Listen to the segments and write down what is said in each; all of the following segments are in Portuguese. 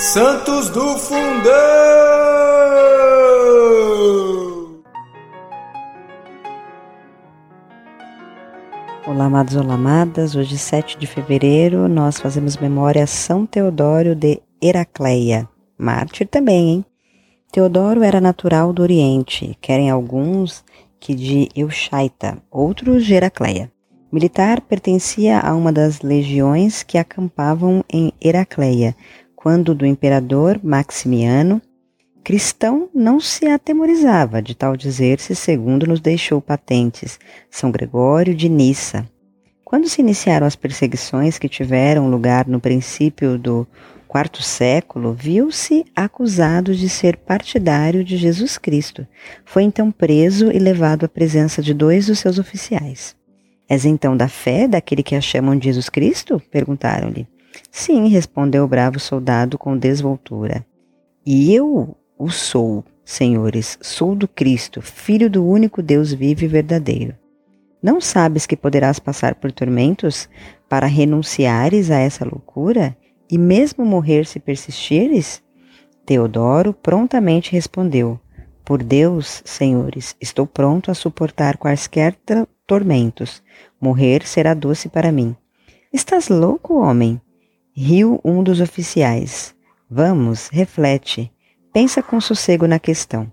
Santos do Fundão! Olá, amados, olá, amadas. Hoje, 7 de fevereiro, nós fazemos memória a São Teodório de Heracleia, mártir também, hein? Teodoro era natural do Oriente, querem alguns que de Euchaita, outros de Heracleia. Militar, pertencia a uma das legiões que acampavam em Heracleia, quando do imperador Maximiano, cristão não se atemorizava de tal dizer-se, segundo nos deixou patentes São Gregório de Nissa. Quando se iniciaram as perseguições que tiveram lugar no princípio do quarto século, viu-se acusado de ser partidário de Jesus Cristo. Foi então preso e levado à presença de dois dos seus oficiais. És então da fé daquele que a chamam de Jesus Cristo? perguntaram-lhe. Sim, respondeu o bravo soldado com desvoltura. E eu o sou, senhores, sou do Cristo, filho do único Deus vivo e verdadeiro. Não sabes que poderás passar por tormentos para renunciares a essa loucura? e mesmo morrer se persistires? Teodoro prontamente respondeu: Por Deus, senhores, estou pronto a suportar quaisquer tormentos. Morrer será doce para mim. Estás louco, homem? Riu um dos oficiais. Vamos, reflete. Pensa com sossego na questão.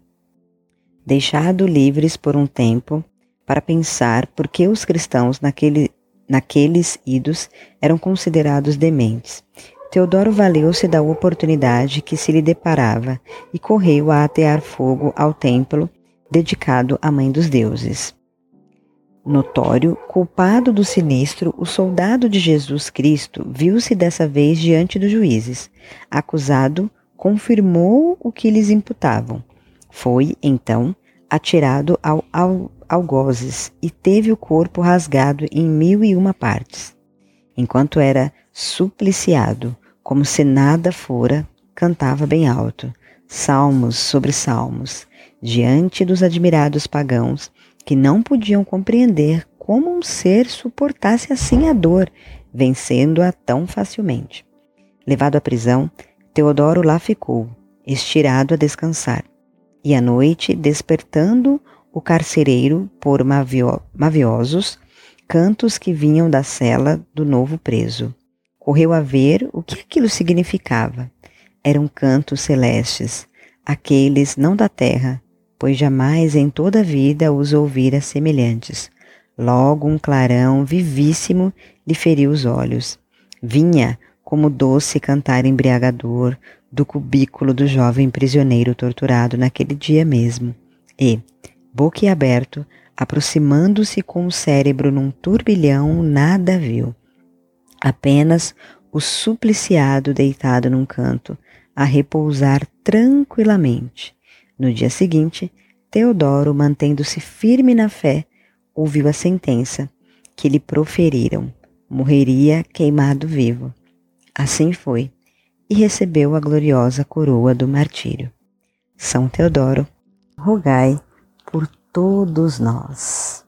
Deixado livres por um tempo para pensar por que os cristãos naquele, naqueles idos eram considerados dementes Teodoro valeu-se da oportunidade que se lhe deparava e correu a atear fogo ao templo dedicado à Mãe dos Deuses. Notório, culpado do sinistro, o soldado de Jesus Cristo viu-se dessa vez diante dos juízes. Acusado, confirmou o que lhes imputavam. Foi, então, atirado ao, ao algozes e teve o corpo rasgado em mil e uma partes. Enquanto era supliciado, como se nada fora, cantava bem alto, salmos sobre salmos, diante dos admirados pagãos que não podiam compreender como um ser suportasse assim a dor, vencendo-a tão facilmente. Levado à prisão, Teodoro lá ficou, estirado a descansar, e à noite, despertando o carcereiro por mavio maviosos cantos que vinham da cela do novo preso. Correu a ver o que aquilo significava. Eram cantos celestes, aqueles não da terra, pois jamais em toda a vida os ouvira semelhantes. Logo um clarão vivíssimo lhe feriu os olhos. Vinha, como doce cantar embriagador, do cubículo do jovem prisioneiro torturado naquele dia mesmo. E, boquiaberto, aproximando-se com o cérebro num turbilhão, nada viu apenas o supliciado deitado num canto, a repousar tranquilamente. No dia seguinte, Teodoro, mantendo-se firme na fé, ouviu a sentença que lhe proferiram: morreria queimado vivo. Assim foi, e recebeu a gloriosa coroa do martírio. São Teodoro, rogai por todos nós.